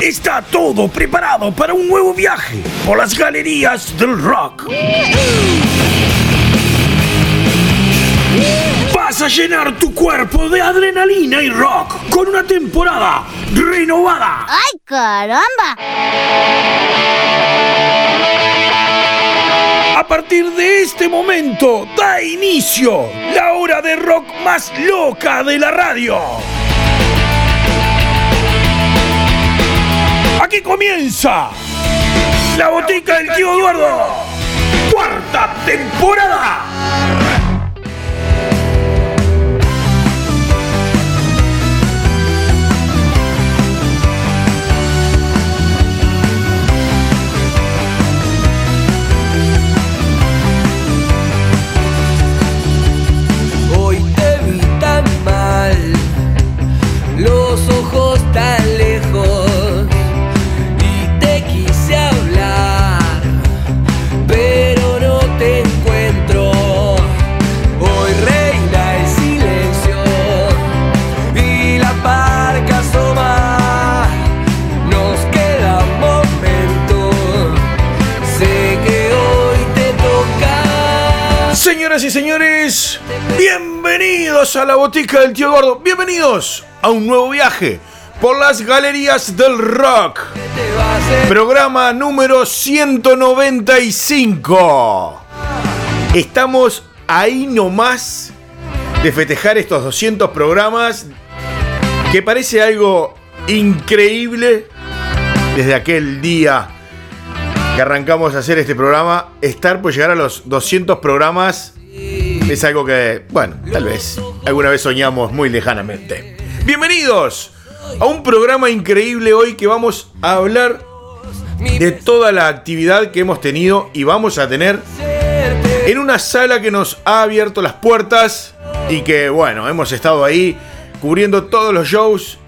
Está todo preparado para un nuevo viaje por las galerías del rock. Vas a llenar tu cuerpo de adrenalina y rock con una temporada renovada. ¡Ay, caramba! A partir de este momento da inicio la hora de rock más loca de la radio. Aquí comienza la botica del tío Eduardo. Cuarta temporada. Y señores, bienvenidos a la botica del tío Gordo. Bienvenidos a un nuevo viaje por las galerías del rock. Programa número 195. Estamos ahí nomás de festejar estos 200 programas que parece algo increíble desde aquel día que arrancamos a hacer este programa. Estar por llegar a los 200 programas es algo que, bueno, tal vez alguna vez soñamos muy lejanamente. Bienvenidos a un programa increíble hoy que vamos a hablar de toda la actividad que hemos tenido y vamos a tener en una sala que nos ha abierto las puertas y que, bueno, hemos estado ahí cubriendo todos los shows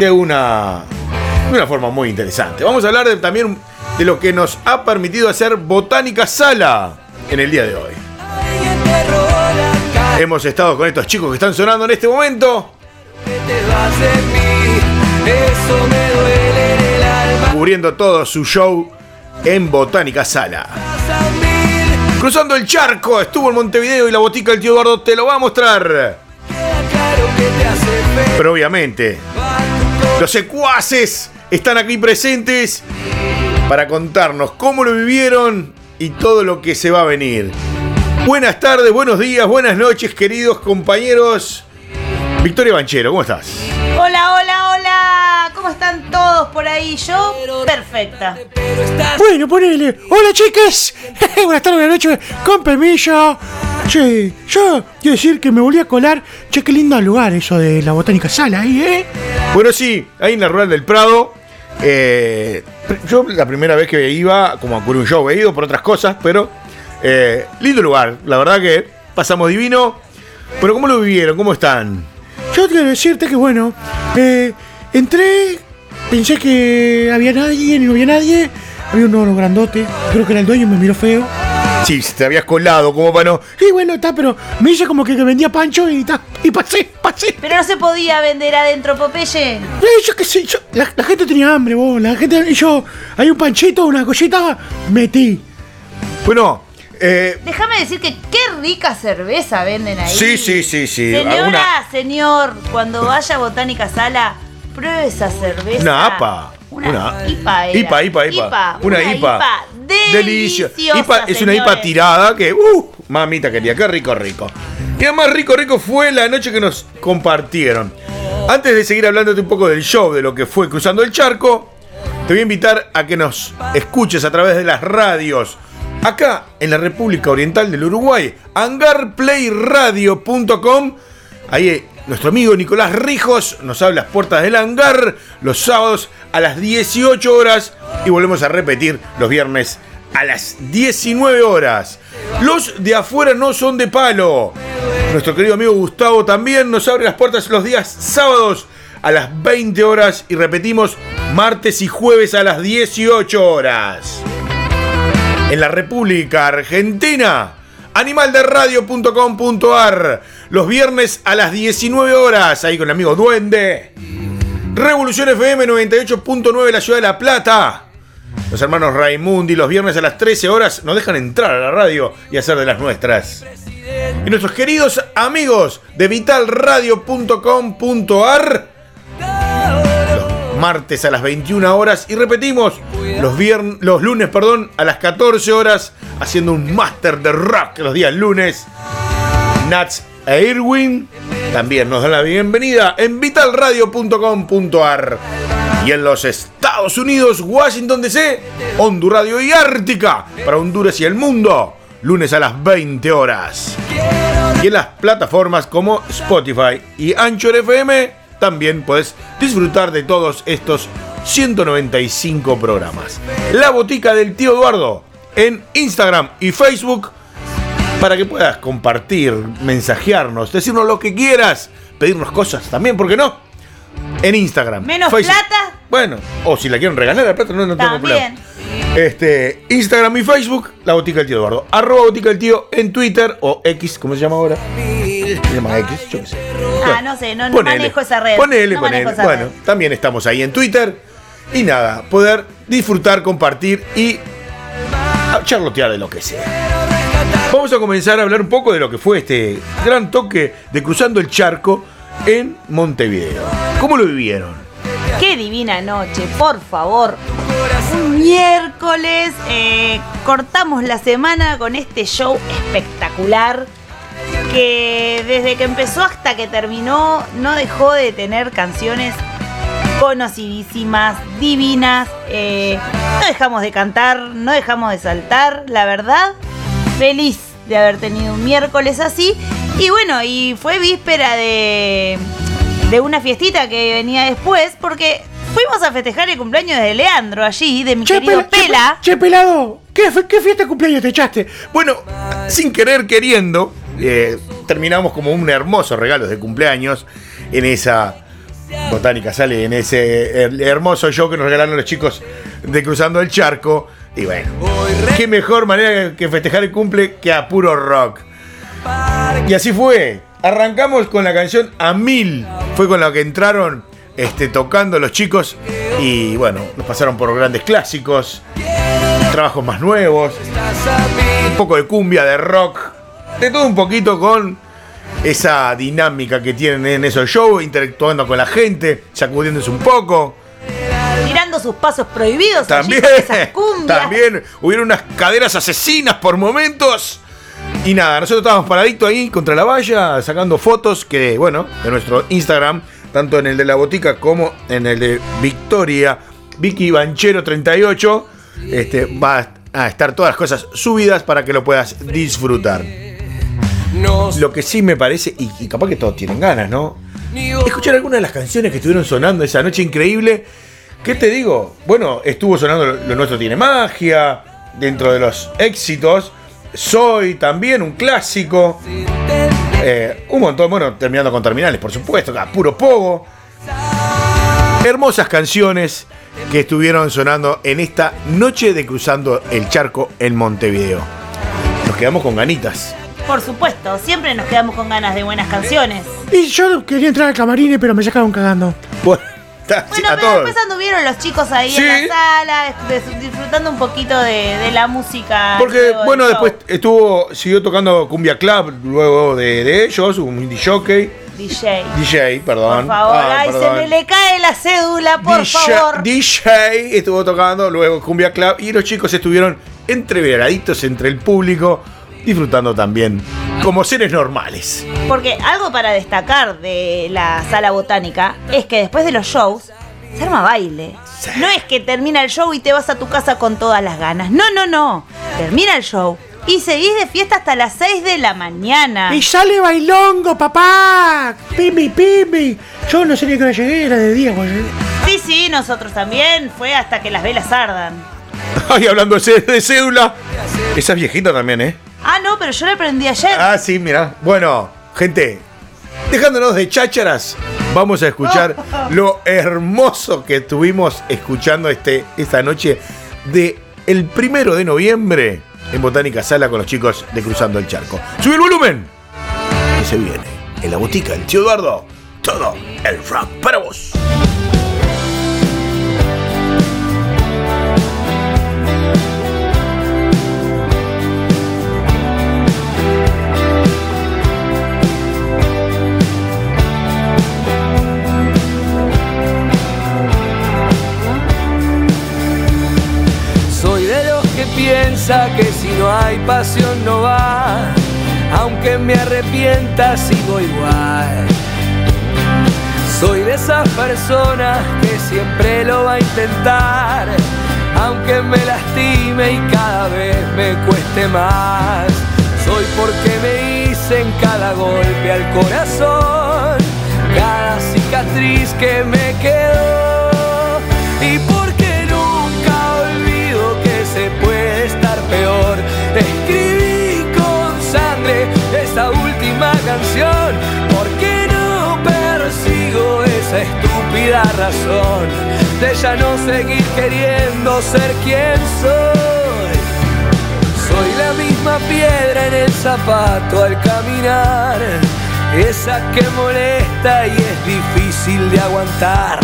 de una, de una forma muy interesante. Vamos a hablar de- también de lo que nos ha permitido hacer Botánica Sala en el día de hoy. Hemos estado con estos chicos que están sonando en este momento, cubriendo todo su show en Botánica Sala. Cruzando el charco, estuvo en Montevideo y la botica del tío Eduardo te lo va a mostrar. Pero obviamente, los secuaces están aquí presentes para contarnos cómo lo vivieron y todo lo que se va a venir. Buenas tardes, buenos días, buenas noches, queridos compañeros. Victoria Banchero, ¿cómo estás? Hola, hola, hola. ¿Cómo están todos por ahí? Yo, perfecta. Bueno, ponele. Hola chicas. Buenas tardes, buenas noches. Con permiso. Che, yo quiero decir que me volví a colar. Che, qué lindo lugar eso de la botánica sala ahí, ¿eh? Bueno, sí, ahí en la Rural del Prado. eh, yo la primera vez que iba, como a un show, he ido por otras cosas, pero eh, lindo lugar. La verdad que pasamos divino. Pero ¿cómo lo vivieron? ¿Cómo están? Yo quiero decirte que, bueno, eh, entré, pensé que había nadie y no había nadie. Había un oro grandote. Creo que era el dueño y me miró feo. Sí, te habías colado, como para no. Y bueno, está, pero me hice como que, que vendía pancho y ta, y pasé, pasé. Pero no se podía vender adentro, Popeye. Eh, yo qué sé, yo- la, la gente tenía hambre, vos. La gente, y yo, hay un panchito, una cosita, metí. Bueno, eh, Déjame decir que qué rica cerveza venden ahí. Sí, sí, sí, sí. Señora, Alguna- señor, cuando vaya a Botánica Sala, pruebe esa cerveza. Una APA. Una, Una- IPA era. IPA, IPA, IPA. Una IPA. Deliciosa, IPA es una IPA tirada que, uh, mamita quería, qué rico, rico. Y además rico, rico fue la noche que nos compartieron. Antes de seguir hablándote un poco del show, de lo que fue Cruzando el Charco, te voy a invitar a que nos escuches a través de las radios. Acá, en la República Oriental del Uruguay, hangarplayradio.com. Ahí eh, nuestro amigo Nicolás Rijos nos abre las puertas del hangar los sábados a las 18 horas y volvemos a repetir los viernes a las 19 horas. Los de afuera no son de palo. Nuestro querido amigo Gustavo también nos abre las puertas los días sábados a las 20 horas y repetimos martes y jueves a las 18 horas. En la República Argentina, animalderadio.com.ar, los viernes a las 19 horas, ahí con el amigo Duende. Revolución FM 98.9, la ciudad de La Plata. Los hermanos Raimundi los viernes a las 13 horas nos dejan entrar a la radio y hacer de las nuestras. Y nuestros queridos amigos de vitalradio.com.ar martes a las 21 horas y repetimos los, viern- los lunes perdón, a las 14 horas haciendo un máster de rock los días lunes. Nats e Irwin también nos dan la bienvenida en vitalradio.com.ar y en los Estados Unidos, Washington DC, Honduras Radio y Ártica para Honduras y el mundo, lunes a las 20 horas. Y en las plataformas como Spotify y Anchor FM también puedes disfrutar de todos estos 195 programas. La botica del tío Eduardo en Instagram y Facebook para que puedas compartir, mensajearnos, decirnos lo que quieras, pedirnos cosas también, ¿por qué no? En Instagram. Menos Facebook. plata. Bueno, o si la quieren regalar la plata, no, no tengo problema. También. Este, Instagram y Facebook, la botica del tío Eduardo. Arroba botica del tío en Twitter o X, ¿cómo se llama ahora? Ah, no sé, no- no manejo esa red. Ponele, No ponele. esa Bueno, red. también estamos ahí en Twitter. Y nada, poder disfrutar, compartir y a- charlotear de lo que sea. Vamos a comenzar a hablar un poco de lo que fue este gran toque de cruzando el charco en Montevideo. ¿Cómo lo vivieron? Qué divina noche, por favor. Un miércoles eh, cortamos la semana con este show espectacular que desde que empezó hasta que terminó no dejó de tener canciones conocidísimas, divinas. eh, no dejamos de cantar, no dejamos de saltar, la verdad. Feliz de haber tenido un miércoles así. Y bueno, y fue víspera de, de una fiestita que venía después, porque fuimos a festejar el cumpleaños de Leandro allí, de mi querido pela- che, Pela. che, pelado, ¿qué, ¿qué fiesta de cumpleaños te echaste? Bueno, sin querer queriendo, eh, terminamos como un hermoso regalo de cumpleaños en esa botánica, sale en ese her- hermoso show que nos regalaron los chicos de Cruzando el Charco. Y bueno, qué mejor manera que festejar el cumple que a puro rock. Y así fue. Arrancamos con la canción A Mil. Fue con la que entraron este, tocando los chicos. Y bueno, nos pasaron por grandes clásicos, trabajos más nuevos, un poco de cumbia, de rock, de todo un poquito con esa dinámica que tienen en esos shows, interactuando con la gente, sacudiéndose un poco. Tirando sus pasos prohibidos También, esas también hubieron unas caderas asesinas por momentos. Y nada, nosotros estábamos paraditos ahí contra la valla, sacando fotos que, bueno, de nuestro Instagram, tanto en el de la botica como en el de Victoria, Vicky Banchero 38, este, va a estar todas las cosas subidas para que lo puedas disfrutar. Lo que sí me parece, y, y capaz que todos tienen ganas, ¿no? Escuchar algunas de las canciones que estuvieron sonando esa noche increíble. ¿Qué te digo? Bueno, estuvo sonando Lo, Nuestro Tiene Magia, dentro de los éxitos. Soy también, un clásico. Eh, un montón, bueno, terminando con terminales, por supuesto, puro pogo. Hermosas canciones que estuvieron sonando en esta noche de Cruzando el Charco en Montevideo. Nos quedamos con ganitas. Por supuesto, siempre nos quedamos con ganas de buenas canciones. Y yo quería entrar al camarín, pero me sacaron cagando. Bueno, está- Bueno, a pero todos. después anduvieron los chicos ahí Sí. en la sala, dis- disfrutando un poquito de, de la música. Porque, bueno, show. después estuvo, siguió tocando Cumbia Club luego de, de ellos, un indie jockey, DJ. DJ, perdón. Por favor, Ah, ay, perdón. se me le cae la cédula, por DJ, favor. DJ estuvo tocando, luego Cumbia Club, y los chicos estuvieron entreveraditos entre el público, disfrutando también, como seres normales. Porque algo para destacar de la sala botánica es que después de los shows se arma baile. No es que termina el show y te vas a tu casa con todas las ganas. No, no, no. Termina el show y seguís de fiesta hasta las 6 de la mañana. Y sale bailongo, papá. Pimbi, pimbi. Yo no sé ni hora llegué, era de día, güey. Sí, sí, nosotros también. Fue hasta que las velas ardan. Ay, hablando de cédula, esa es viejita también, ¿eh? Ah, no, pero yo la aprendí ayer. Ah, sí, mira. Bueno, gente, dejándonos de chácharas, vamos a escuchar lo hermoso que estuvimos escuchando este, esta noche de el primero de noviembre en Botánica Sala con los chicos de Cruzando el Charco. ¡Sube el volumen! Que se viene en la botica el tío Eduardo. Todo el rock para vos. Piensa que si no hay pasión no va, aunque me arrepienta sigo igual. Soy de esas personas que siempre lo va a intentar, aunque me lastime y cada vez me cueste más. Soy porque me hice en cada golpe al corazón, cada cicatriz que me quedó. Y porque canción, porque no persigo esa estúpida razón de ya no seguir queriendo ser quien soy. Soy la misma piedra en el zapato al caminar, esa que molesta y es difícil de aguantar.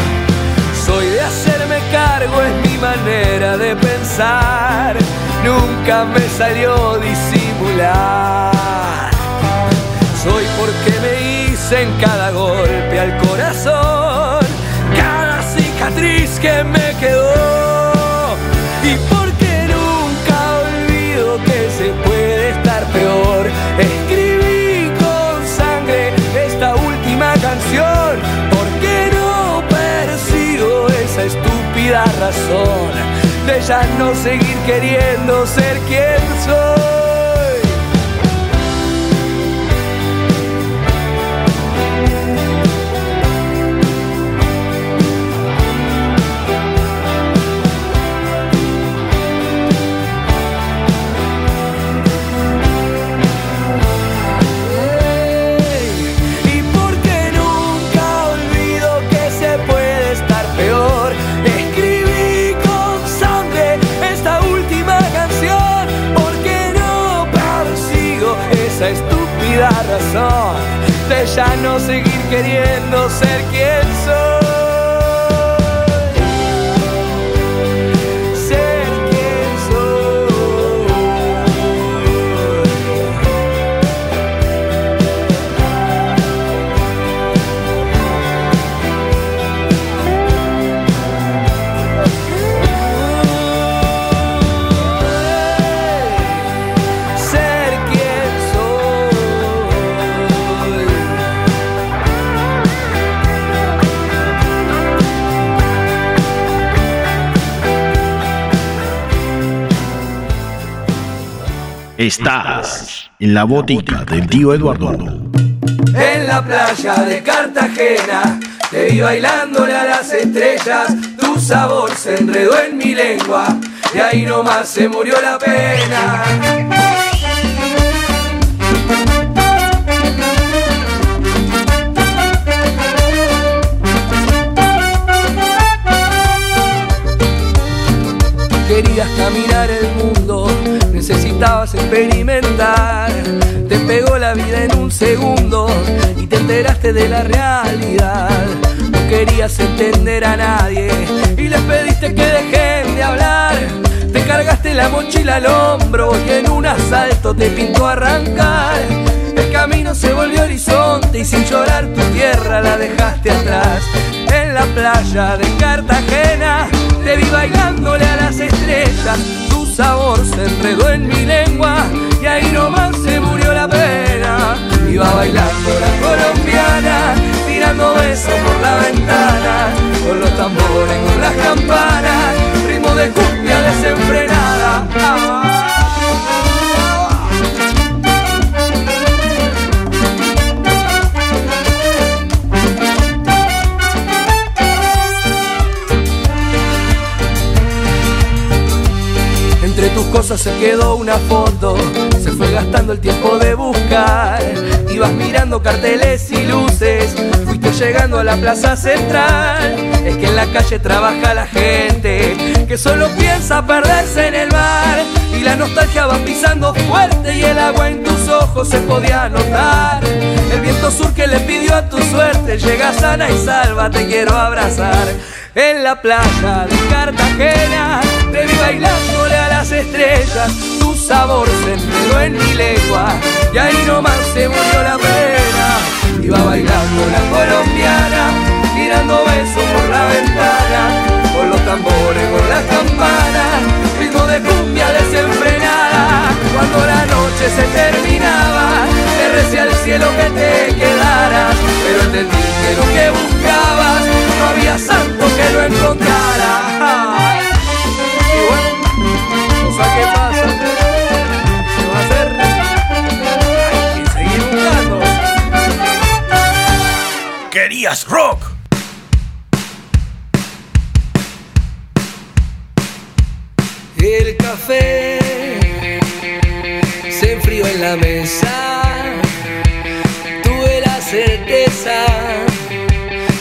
Soy de hacerme cargo, es mi manera de pensar. Nunca me salió disimular. Porque me hice en cada golpe al corazón, cada cicatriz que me quedó. Y porque nunca olvido que se puede estar peor. Escribí con sangre esta última canción, porque no persigo esa estúpida razón de ya no seguir queriendo ser quien soy. De ya no seguir queriendo ser quien Estás en la botica del tío Eduardo. En la playa de Cartagena te vi bailándole a las estrellas, tu sabor se enredó en mi lengua y ahí nomás se murió la pena. Experimentar. Te pegó la vida en un segundo y te enteraste de la realidad. No querías entender a nadie y les pediste que dejen de hablar. Te cargaste la mochila al hombro y en un asalto te pintó arrancar. El camino se volvió horizonte y sin llorar tu tierra la dejaste atrás. En la playa de Cartagena te vi bailándole a las estrellas. Tu sabor se enredó en mi lengua y ahí nomás se murió la pena. Iba bailando la colombiana, tirando besos por la ventana, con los tambores, con las campanas, ritmo de cumbia desenfrenada. Ah. Cosas se quedó una foto, se fue gastando el tiempo de buscar. Ibas mirando carteles y luces, fuiste llegando a la plaza central. Es que en la calle trabaja la gente que solo piensa perderse en el mar. Y la nostalgia va pisando fuerte y el agua en tus ojos se podía notar. El viento sur que le pidió a tu suerte, llega sana y salva, te quiero abrazar. En la playa de Cartagena, te vi bailándole a las estrellas, tu sabor se enredó en mi lengua y ahí nomás se murió la pena. Iba bailando la colombiana, tirando besos por la ventana, con los tambores, con las campanas, ritmo de cumbia desenfrenada. Cuando la noche se terminaba, te recé al cielo que te quedaras, pero entendí que lo que buscabas no había santo que lo encontrara. Que pasa, se va a hacer. Hay que seguir buscando. Querías rock. El café se enfrió en la mesa. Tuve la certeza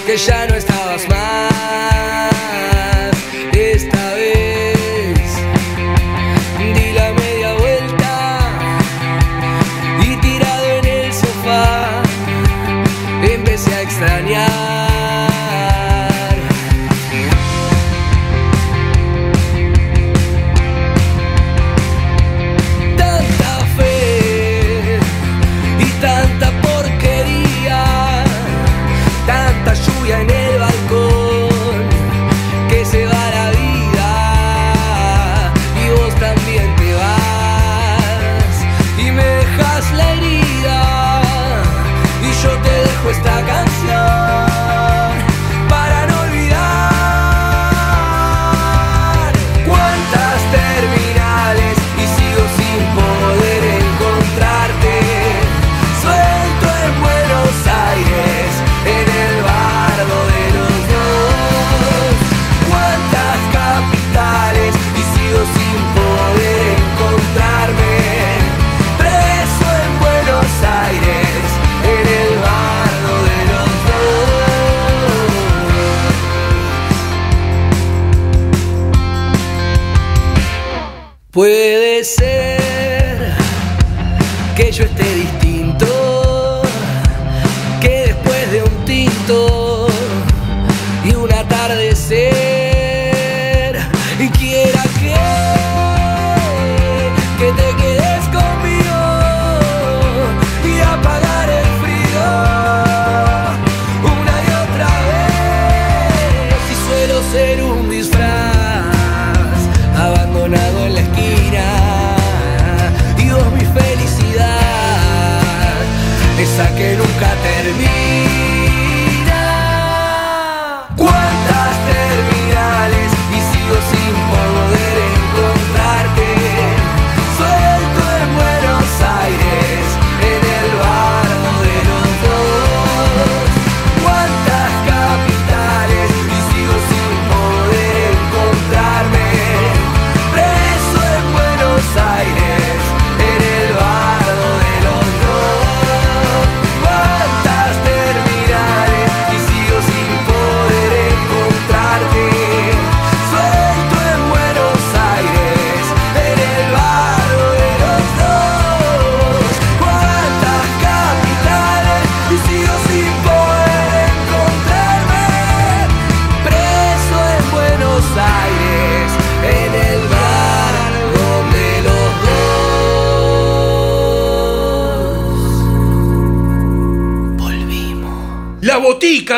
que ya no estabas más.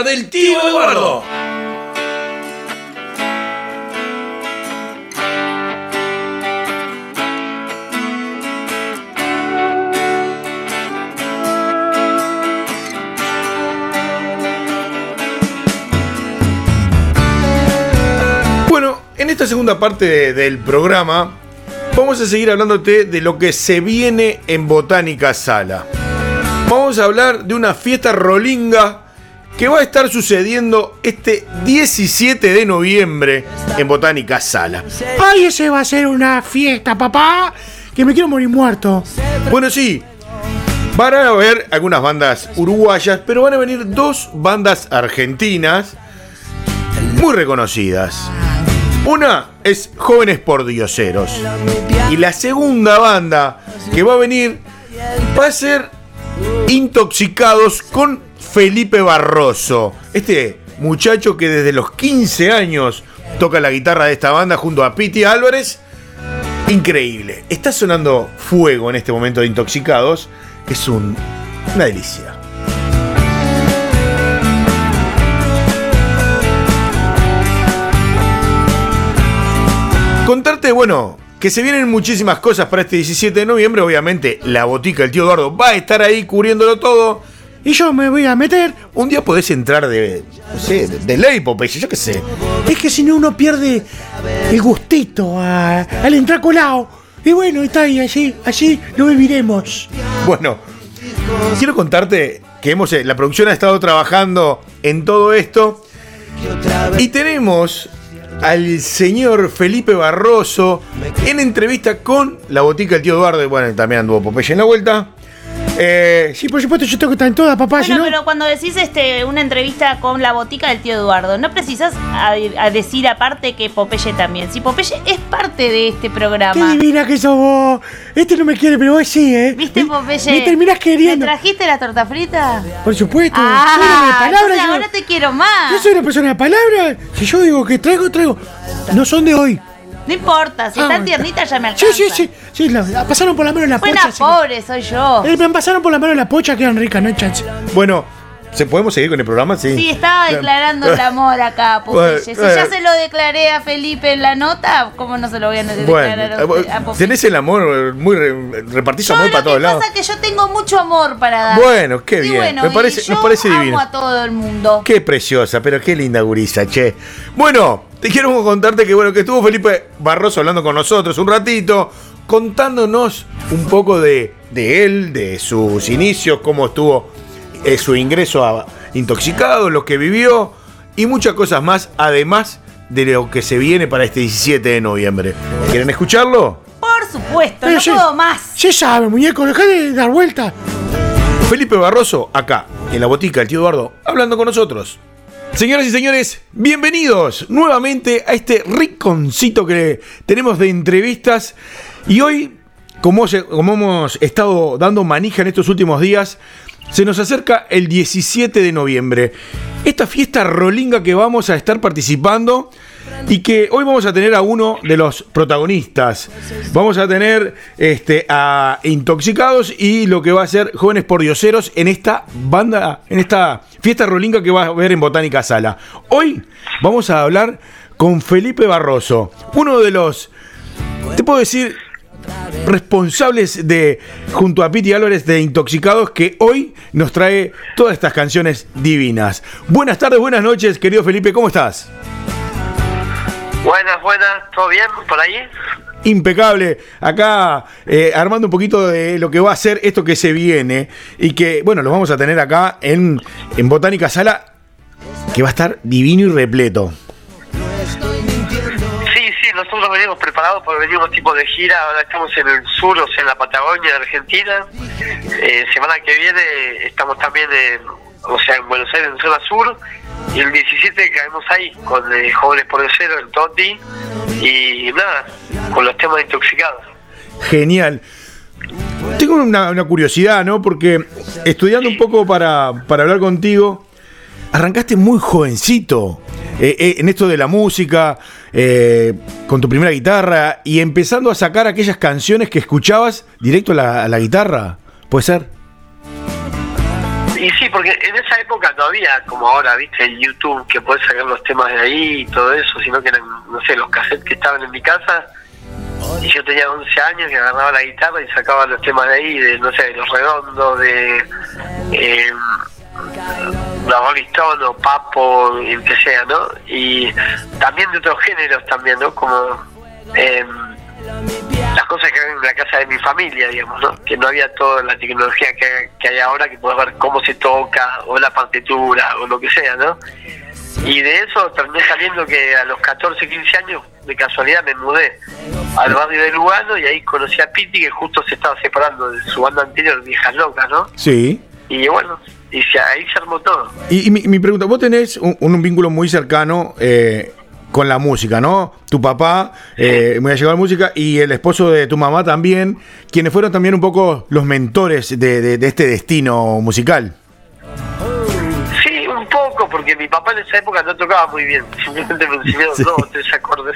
Del tío Eduardo. Bueno, en esta segunda parte de- del programa vamos a seguir hablándote de lo que se viene en Botánica Sala. Vamos a hablar de una fiesta rolinga que va a estar sucediendo este 17 de noviembre en Botánica Sala. Ay, ese va a ser una fiesta, papá. Que me quiero morir muerto. Bueno, sí, van a haber algunas bandas uruguayas, pero van a venir dos bandas argentinas muy reconocidas. Una es Jóvenes por Dioseros. Y la segunda banda que va a venir va a ser Intoxicados con Felipe Barroso. Este muchacho que desde los 15 años toca la guitarra de esta banda junto a Piti Álvarez. Increíble. Está sonando fuego en este momento de Intoxicados. Es un, una delicia. Contarte, bueno, que se vienen muchísimas cosas para este 17 de noviembre. Obviamente, la botica, el tío Eduardo, va a estar ahí cubriéndolo todo. Y yo me voy a meter. Un día podés entrar de, no sé, de, de ley, Popeye, yo qué sé. Es que si no uno pierde el gustito a- al entrar colado. Y bueno, está ahí, así, así lo viviremos. Bueno, quiero contarte que hemos, eh, la producción ha estado trabajando en todo esto y tenemos al señor Felipe Barroso en entrevista con la botica del tío Eduardo. y Bueno, también anduvo Popeye en la vuelta. Eh, Sí, por supuesto, yo tengo que estar en toda, papá, si Bueno, no. pero cuando decís este una entrevista con la botica del tío Eduardo, no precisas a, a decir aparte que Popeye también. Si Popeye es parte de este Qué programa. divina que sos vos. Este no me quiere, pero vos sí, ¿eh? ¿Viste, Popeye? Me terminás queriendo. ¿Me trajiste la torta frita? Por supuesto. soy Ah, de palabra. entonces yo- ahora te quiero más. Yo soy una persona de palabra. Si yo digo que traigo, traigo. No son de hoy. No importa, si Ah, están bueno. tiernitas ya me Sí, alcanza. sí, sí. sí la, pasaron por la mano en la Buena pocha. que- pobre soy yo. Eh, me pasaron por la mano en la pocha, quedan ricas, no hay chance. bueno, ¿se podemos seguir con el programa? Sí. Sí, estaba declarando el amor acá, Popeye. Si ya eh. se lo declaré a Felipe en la nota, ¿cómo no se lo voy a declarar Bueno, a, usted- a Popeye? tenés el amor, eh, muy re- repartís Yo amor lo para que todos lados. pasa es que yo tengo mucho amor para dar. Bueno, qué bien. bueno, Me parece- y nos yo parece amo divino. a todo el mundo. Qué preciosa, pero qué linda gurisa, che. Bueno, te quiero contarte que bueno, que estuvo Felipe Barroso hablando con nosotros un ratito, contándonos un poco de, de él, de sus inicios, cómo estuvo eh, su ingreso a Intoxicado, lo que vivió y muchas cosas más, además de lo que se viene para este 17 de noviembre. ¿Quieren escucharlo? Por supuesto, Pero no sí. puedo más. Se sabe, muñeco, dejá de dar vuelta. Felipe Barroso, acá, en la botica del tío Eduardo, hablando con nosotros. Señoras y señores, bienvenidos nuevamente a este rinconcito que tenemos de entrevistas. Y hoy, como, como hemos estado dando manija en estos últimos días, se nos acerca el 17 de noviembre. Esta fiesta rolinga que vamos a estar participando y que hoy vamos a tener a uno de los protagonistas. Vamos a tener este, a Intoxicados y lo que va a ser Jóvenes por Dioseros en esta banda, en esta fiesta rolinga que va a haber en Botánica Sala. Hoy vamos a hablar con Felipe Barroso, uno de los, te puedo decir, responsables de, junto a Piti Álvarez, de Intoxicados, que hoy nos trae todas estas canciones divinas. Buenas tardes, buenas noches, querido Felipe, ¿cómo estás? Buenas, buenas, ¿todo bien por ahí? impecable. Acá eh, armando un poquito de lo que va a ser esto que se viene y que, bueno, lo vamos a tener acá en, en Botánica Sala, que va a estar divino y repleto. Nosotros venimos preparados porque venimos tipo de gira, ahora estamos en el sur, o sea, en la Patagonia, en Argentina. Eh, semana que viene estamos también en, o sea, en Buenos Aires, en zona sur. Y el 17 caemos ahí con eh, Jóvenes por el Cero, el Toti. Y nada, con los temas intoxicados. Genial. Tengo una, una curiosidad, ¿no? Porque estudiando un poco para, para hablar contigo, arrancaste muy jovencito eh, eh, en esto de la música, eh, con tu primera guitarra y empezando a sacar aquellas canciones que escuchabas directo a la, guitarra. ¿Puede ser? Y sí, porque en esa época no había como ahora, viste, el YouTube que puedes sacar los temas de ahí y todo eso, sino que eran, no sé, los cassettes que estaban en mi casa. Y yo tenía 11 años y agarraba la guitarra y sacaba los temas de ahí, de, no sé, de Los Redondos, de eh, la Rolling o Papo, el que sea, ¿no? Y también de otros géneros también, ¿no? Como... eh, las cosas que habían la casa de mi familia, digamos, ¿no? Que no había toda la tecnología que, que hay ahora, que puedes ver cómo se toca, o la partitura, o lo que sea, ¿no? Y de eso terminé saliendo que a los 14, 15 años, de casualidad, me mudé al barrio de Lugano y ahí conocí a Piti, que justo se estaba separando de su banda anterior, Viejas Locas, ¿no? Sí. Y bueno, y se- ahí se armó todo. Y, y mi, mi pregunta, vos tenés un, un vínculo muy cercano eh, con la música, ¿no? Tu papá, eh, muy allegado a la música, y el esposo de tu mamá también, quienes fueron también un poco los mentores de, de- de este destino musical. Porque mi papá en esa época no tocaba muy bien, simplemente me enseñó Sí. dos o tres acordes.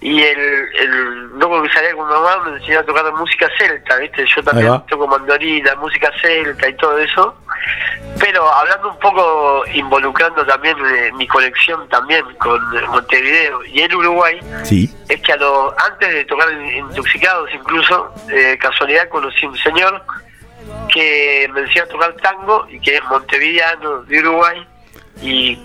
y el, el loco que salía con mi mamá me enseñó a tocar música celta, ¿viste? Yo también toco mandolina, música celta y todo eso. Pero hablando un poco, involucrando también eh, mi colección también con Montevideo y el Uruguay, Sí. es que a lo, antes de tocar Intoxicados incluso, eh, casualidad conocí un señor que me enseñó a tocar tango y que es montevideano de Uruguay y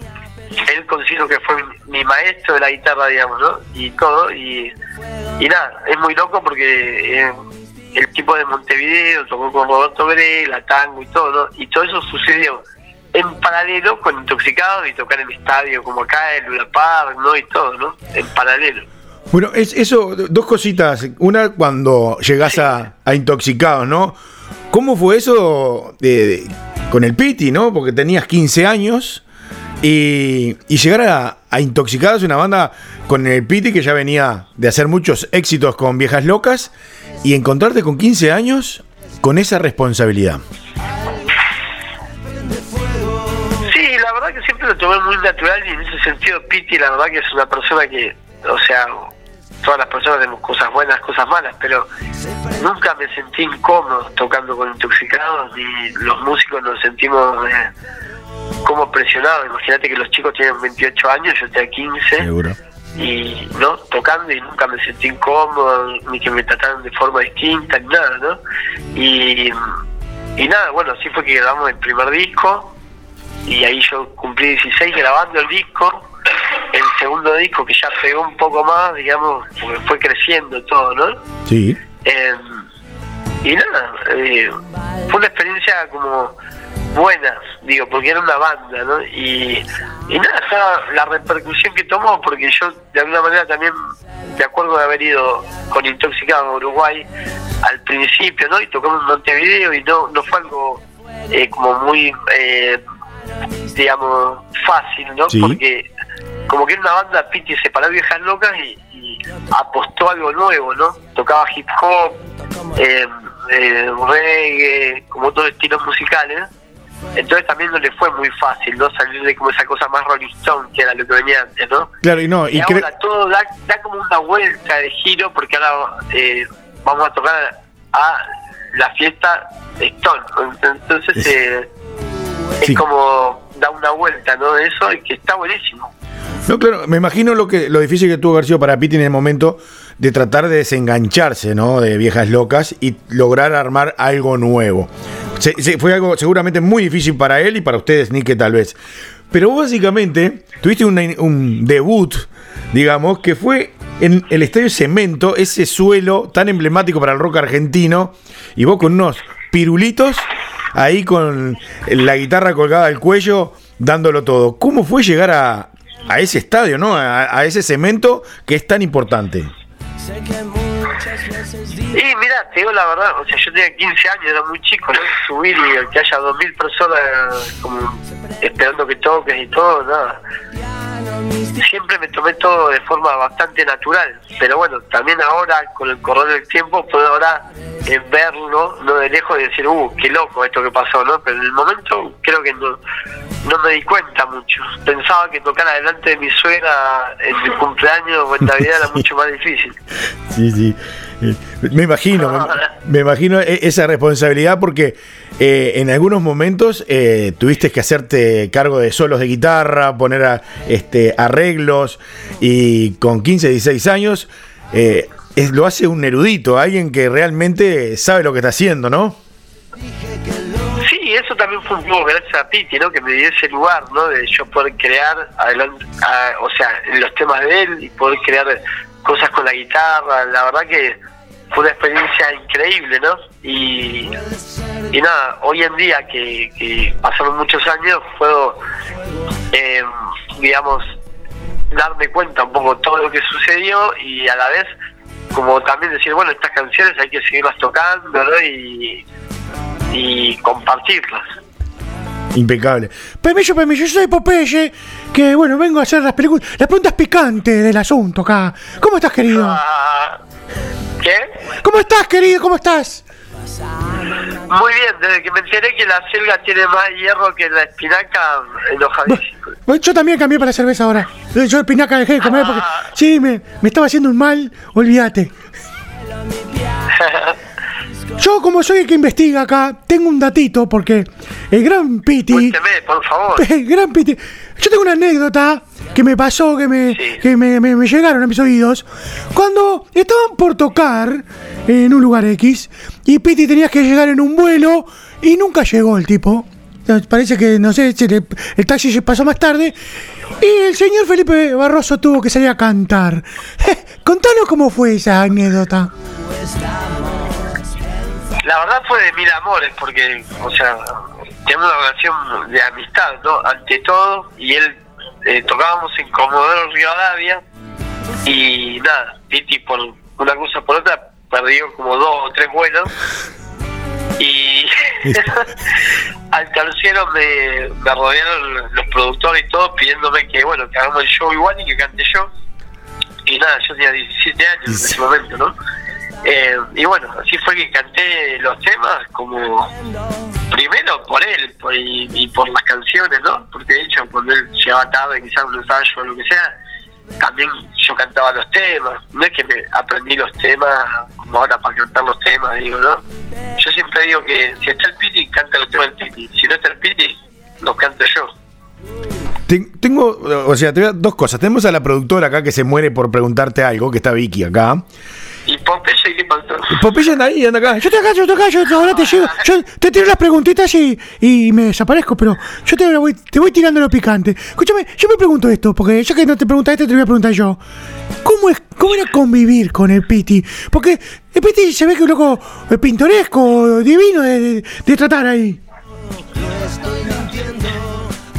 él considero que fue mi, maestro de la guitarra, digamos, ¿no? Y todo, y, y nada, es muy loco porque eh, el tipo de Montevideo tocó con Roberto Grela, tango y todo, ¿no? Y todo eso sucedió en paralelo con Intoxicados y tocar en estadio como acá, el Luna Park, ¿no? Y todo, ¿no? En paralelo. Bueno, es eso, dos cositas. Una, cuando llegás a, a Intoxicados, ¿no? ¿Cómo fue eso de- con el Piti, ¿no? Porque tenías 15 años y, llegar a, a Intoxicados, una banda con el Piti que ya venía de hacer muchos éxitos con Viejas Locas y encontrarte con 15 años con esa responsabilidad. Sí, la verdad que siempre lo tomé muy natural y en ese sentido Piti la verdad que es una persona que, o sea, todas las personas tenemos cosas buenas, cosas malas, pero nunca me sentí incómodo tocando con intoxicados ni los músicos nos sentimos eh, como presionados. Imagínate que los chicos tienen 28 años, yo tenía 15 Seguro. y no tocando y nunca me sentí incómodo ni que me trataran de forma distinta ni nada no y, y nada bueno así fue que grabamos el primer disco y ahí yo cumplí 16 grabando el disco segundo disco que ya pegó un poco más digamos porque fue creciendo todo no Sí. eh, y nada, eh, fue una experiencia como buena, digo, porque era una banda, ¿no? Y, y nada, ya la repercusión que tomó, porque yo de alguna manera también me acuerdo de haber ido con Intoxicado a Uruguay al principio, ¿no? Y tocamos en Montevideo y no, no fue algo eh, como muy, eh, digamos, fácil, ¿no? Sí. Porque como que era una banda, Piti se paró viejas locas y, y apostó algo nuevo, ¿no? Tocaba hip hop, eh, eh, reggae, como todos estilos musicales. Entonces también no le fue muy fácil, ¿no? Salir de como esa cosa más Rolling Stone, que era lo que venía antes, ¿no? Claro, y no, Y, y ahora todo da, da como una vuelta de giro porque ahora eh, vamos a tocar a la fiesta Stone. Entonces eh, Sí. es como da una vuelta, ¿no? De eso y que está buenísimo. No, claro, me imagino lo que lo difícil que tuvo sido para Piti en el momento de tratar de desengancharse, ¿no? De viejas locas y lograr armar algo nuevo. Fue algo seguramente muy difícil para él y para ustedes, Nick, tal vez. Pero vos básicamente tuviste un debut, digamos, que fue en el Estadio Cemento, ese suelo tan emblemático para el rock argentino, y vos con unos pirulitos ahí con la guitarra colgada al cuello, dándolo todo. ¿Cómo fue llegar a, a ese estadio, ¿no? A, a ese cemento que es tan importante. Y mira, te digo la verdad, o sea, yo tenía 15 años, era muy chico, ¿no? Subir y que haya 2.000 personas como esperando que toques y todo, nada. Siempre me tomé todo de forma bastante natural, pero bueno, también ahora, con el correr del tiempo, puedo ahora eh, verlo, no de lejos y decir, uh, qué loco esto que pasó, ¿no? Pero en el momento creo que no, no me di cuenta mucho. Pensaba que tocar adelante de mi suegra en mi cumpleaños o en Navidad era mucho más difícil. Sí, sí. Eh, Me imagino, me, me imagino e- esa responsabilidad porque eh, en algunos momentos eh, tuviste que hacerte cargo de solos de guitarra, poner a- este, arreglos y con 15, 16 años eh, es- lo hace un erudito, alguien que realmente sabe lo que está haciendo, ¿no? Sí, eso también fue un poco gracias a Piti, ¿no? Que me dio ese lugar, ¿no? De yo poder crear, adelante, o sea, los temas de él y poder crear cosas con la guitarra. La verdad que fue una experiencia increíble, ¿no? Y, y nada, hoy en día que, que pasaron muchos años, puedo, eh, digamos, darme cuenta un poco todo lo que sucedió y a la vez como también decir, bueno, estas canciones hay que seguirlas tocando, ¿no? Y, y compartirlas. Impecable. Permiso, permiso, yo soy Popeye, que bueno, vengo a hacer las películas, las preguntas picantes del asunto acá. ¿Cómo estás, querido? Ah, ¿Qué? ¿Cómo estás, querido? ¿Cómo estás? Muy bien, desde que me enteré que la selga tiene más hierro que la espinaca, enojadísimo. Yo también cambié para la cerveza ahora. Yo espinaca dejé de comer porque... Sí, me, me estaba haciendo un mal, olvídate. Yo, como soy el que investiga acá, tengo un datito porque el gran Piti... Cuénteme, por favor. El gran Piti... Yo tengo una anécdota que me pasó, que me, Sí. que me, me- me llegaron a mis oídos. Cuando estaban por tocar en un lugar X y Piti tenía que llegar en un vuelo y nunca llegó el tipo. Sea, Parece que, no sé, el taxi se pasó más tarde. Y el señor Felipe Barroso tuvo que salir a cantar. Contanos cómo fue esa anécdota. La verdad fue de mil amores, porque, o sea, tenemos una relación de amistad, ¿no? Ante todo, y él eh, tocábamos en Comodoro Rivadavia, y nada, Piti por una cosa por otra perdió como dos o tres vuelos, y al tercero me, me rodearon los productores y todo pidiéndome que, bueno, que hagamos el show igual y que cante yo. Y nada, yo tenía 17 años en ese momento, ¿no? Eh, y bueno, así fue que canté los temas como primero por él y, por las canciones, ¿no? Porque de hecho cuando él llegaba tarde, quizás un ensayo o lo que sea, también yo cantaba los temas. No es que me aprendí los temas como ahora para cantar los temas, digo, ¿no? Yo siempre digo que si está el Piti, canta los temas del Piti. Si no está el Piti, los canto yo. Ten- Tengo, o sea, te voy a- dos cosas. Tenemos a la productora acá que se muere por preguntarte algo, que está Vicky acá. ¿Y Popeye qué pasó? Popeye anda ahí, anda acá. Yo te acá, yo te acá, yo ahora te llego. Yo te tiro las preguntitas y, y me desaparezco, pero yo te voy, te voy tirando lo picante. Escúchame, yo me pregunto esto, porque ya que no te preguntas esto, te voy a preguntar yo. ¿Cómo es, cómo era convivir con el Piti? Porque el Piti se ve que es un loco eh, pintoresco, divino de, de- de tratar ahí.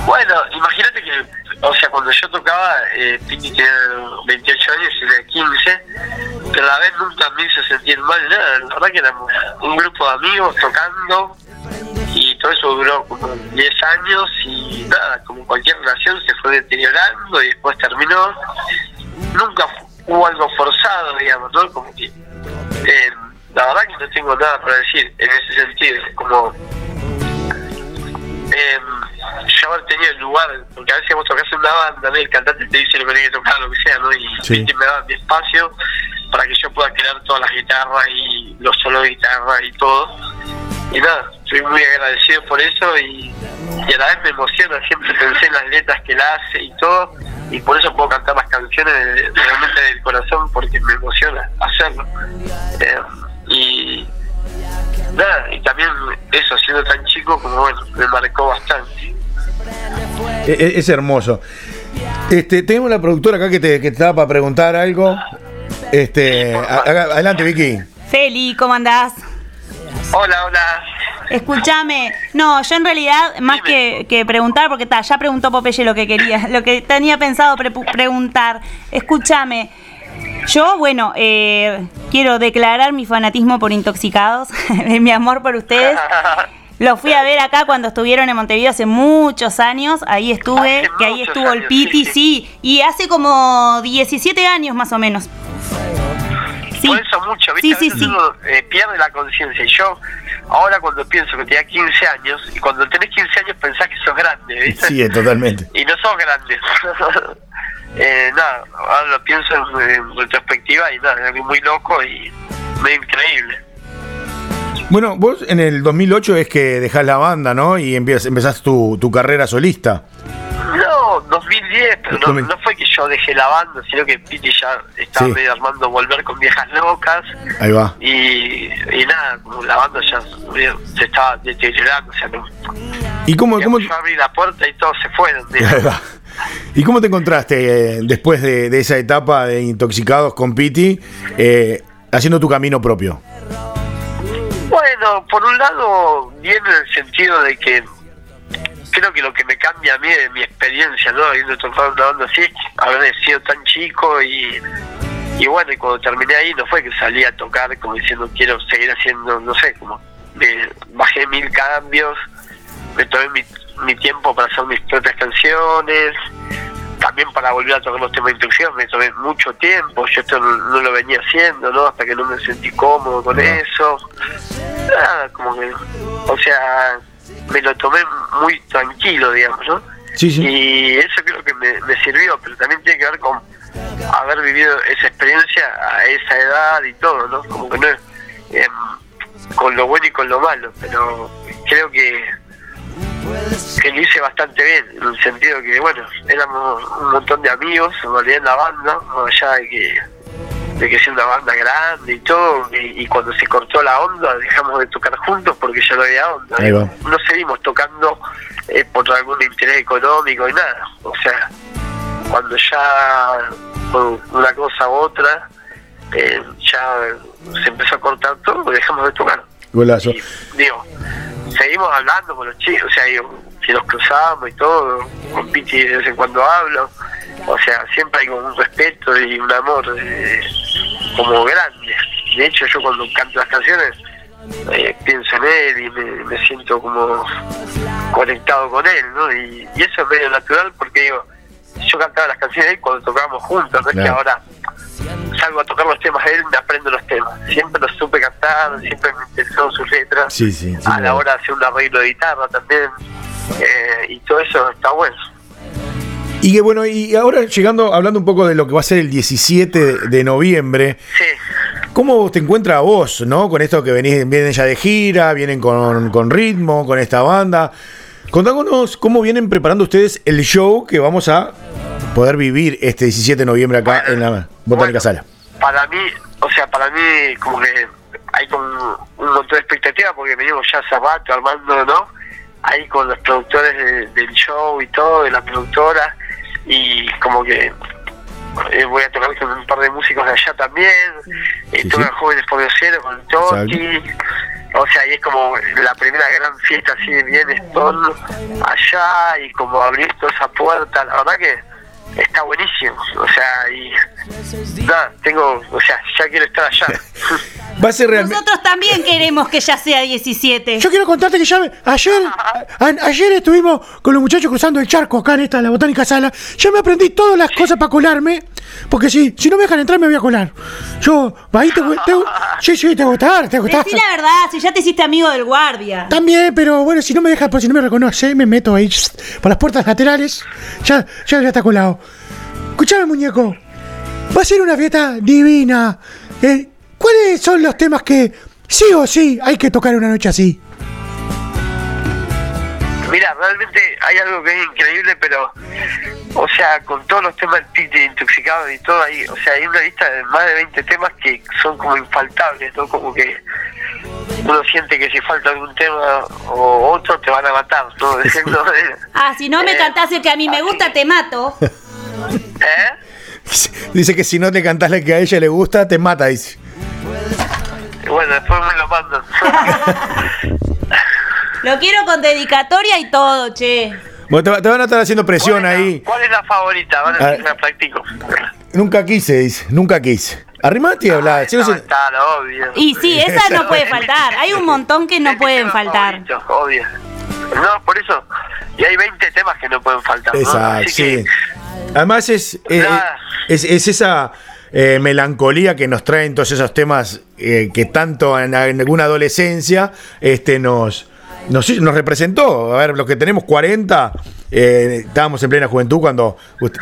Bueno, imagínate o sea, cuando yo tocaba, eh, Piti tenía 28 años y tenía 15, pero a la vez nunca me hizo sentir mal, nada. La verdad que éramos un grupo de amigos tocando y todo eso duró como 10 años y nada, como cualquier relación se fue deteriorando y después terminó. Nunca hubo algo forzado, digamos, ¿no? Como que, eh, la verdad que no tengo nada para decir en ese sentido, como eh, yo haber tenido el lugar, porque a veces vos tocas en una banda, ¿no? El cantante te dice lo que tiene que tocar, lo que sea, ¿no? Y Sí. Me daba mi espacio para que yo pueda crear todas las guitarras y los solos de guitarra y todo. Y nada, estoy muy agradecido por eso y, y a la vez me emociona, siempre pensé en las letras que él hace y todo, y por eso puedo cantar las canciones de- realmente del corazón, porque me emociona hacerlo. Eh, y nada, y también eso, siendo tan chico, como bueno, me marcó bastante. E- e- Es, hermoso. Este, tenemos la productora acá que te, que te estaba para preguntar algo. Este, a- a- adelante, Vicky. Feli, ¿cómo andás? Hola, hola. Escúchame, no, yo en realidad, más que, que preguntar, porque ta, ya preguntó Popeye lo que quería, lo que tenía pensado pre- preguntar. Escúchame, yo, bueno, eh, quiero declarar mi fanatismo por intoxicados, mi amor por ustedes. Los fui a ver acá cuando estuvieron en Montevideo hace muchos años, ahí estuve, Hace que ahí estuvo el Piti, sí, sí, y hace como 17 años más o menos. Sí. Por eso mucho, ¿viste? Sí, A sí, veces sí. uno eh, pierde la conciencia. Y yo, ahora cuando pienso que tenía 15 años, y cuando tenés 15 años pensás que sos grande, ¿viste? Sí, totalmente. Y no sos grande. eh, nada, ahora lo pienso en, en retrospectiva y nada, es muy loco y muy increíble. Bueno, vos en el 2008 es que dejás la banda, ¿no? Y empiezas, tu carrera solista. No, 2010, pero no, 2000. no fue que yo dejé la banda, sino que Piti ya estaba Sí. medio armando volver con viejas locas. Ahí va. Y, y nada, como la banda ya se estaba deteriorando, o sea, no, ¿Y cómo, cómo, yo abrí la puerta y todos se fueron. ¿Y cómo te encontraste eh, después de, de esa etapa de intoxicados con Piti? eh, haciendo tu camino propio? Bueno, por un lado, bien en el sentido de que creo que lo que me cambia a mí de mi experiencia, ¿no? Habiendo tocado una banda así, haber sido tan chico y, y bueno, y cuando terminé ahí no fue que salí a tocar como diciendo quiero seguir haciendo, no sé, como me bajé mil cambios, me tomé mi, mi tiempo para hacer mis propias canciones, también para volver a tocar los temas de instrucción me tomé mucho tiempo, yo esto no, no lo venía haciendo, ¿no? Hasta que no me sentí cómodo con eso. Nada, como que, o sea, me lo tomé muy tranquilo, digamos, ¿no? Sí, sí. Y eso creo que me, me sirvió, pero también tiene que ver con haber vivido esa experiencia a esa edad y todo, ¿no? Como que no es em, con lo bueno y con lo malo, pero creo que que lo hice bastante bien, en el sentido que, bueno, éramos un montón de amigos, en realidad en la banda, más allá de que de que sea una banda grande y todo, y, y cuando se cortó la onda dejamos de tocar juntos porque ya no había onda. Ahí va. No seguimos tocando eh, por algún interés económico y nada. O sea, cuando ya por una cosa u otra eh, ya se empezó a cortar todo, dejamos de tocar. Golazo. Y, digo, seguimos hablando con los chicos, o sea, digo, si nos cruzamos y todo, con Pichi de vez en cuando hablo, o sea, siempre hay como un respeto y un amor eh, como grande. De hecho, yo cuando canto las canciones eh, pienso en él y me, me siento como conectado con él, ¿no? Y, y eso es medio natural porque digo, yo cantaba las canciones de él cuando tocábamos juntos, no es que ahora salgo a tocar los temas de él, me aprendo los temas. Siempre los supe cantar, siempre me interesaron sus letras. Sí, sí, sí, a la hora de hacer un arreglo de guitarra también. Eh, y todo eso está bueno. Y que bueno, y ahora llegando, hablando un poco de lo que va a ser el 17 de- noviembre, Sí. ¿cómo te encuentras vos, no? Con esto que venís, vienen ya de gira, vienen con, con ritmo, con esta banda. Contámonos cómo vienen preparando ustedes el show que vamos a poder vivir este 17 de noviembre acá en la Botánica Bueno, Sala. Para mí, o sea, para mí como que hay como un montón de expectativa porque venimos ya hace rato armando, ¿no? Ahí con los productores de- del show y todo, de la productora, y como que eh, voy a tocar con un par de músicos de allá también, eh, Sí, tocan sí. jóvenes por cero con Toti, o sea, y es como la primera gran fiesta así bien Stone allá y como abrir toda esa puerta, la verdad que está buenísimo, o sea, y nada, tengo, o sea, ya quiero estar allá. Va a ser realmente... Nosotros también queremos que ya sea 17. Yo quiero contarte que ya me- ayer, a- ayer estuvimos con los muchachos cruzando el charco acá en esta, en la botánica sala. Ya me aprendí todas las cosas para colarme. Porque si, si no me dejan entrar, me voy a colar. Yo, ahí te, te, sí, sí, te gustar, te gustar. Decí la verdad, si ya te hiciste amigo del guardia. También, pero bueno, si no me deja, pues si no me reconoce, me meto ahí por las puertas laterales. Ya, ya, ya está colado. Escuchame, muñeco. Va a ser una fiesta divina. Eh, ¿Cuáles son los temas que sí o sí hay que tocar una noche así? Mira, realmente hay algo que es increíble, pero, o sea, con todos los temas del Titi intoxicado y todo ahí, o sea, hay una lista de más de 20 temas que son como infaltables, ¿no? Como que uno siente que si falta algún tema o otro te van a matar, ¿no? Diciendo, Ah, si no me Eh, cantás el que a mí me gusta, te mato. ¿Eh? Dice que si no te cantás la que a ella le gusta, te mata, dice. Después me lo mandan. Lo quiero con dedicatoria y todo, che. Bueno, te, va- te van a estar haciendo presión ¿Cuál es la- ahí. ¿Cuál es la favorita? Van a Ah. decir la practico. Nunca quise, dice. Nunca quise. Arrimate y habla. Si no se- está, lo obvio. Y sí, esa no puede faltar. Hay un montón que no pueden faltar. favorito, obvio. No, por eso. Y hay 20 temas que no pueden faltar. ¿no? Exacto, sí. que, Además es, eh, es, es esa eh, melancolía que nos traen todos esos temas eh, que tanto en, en alguna adolescencia este, nos, nos, nos representó. A ver, los que tenemos 40, eh, estábamos en plena juventud cuando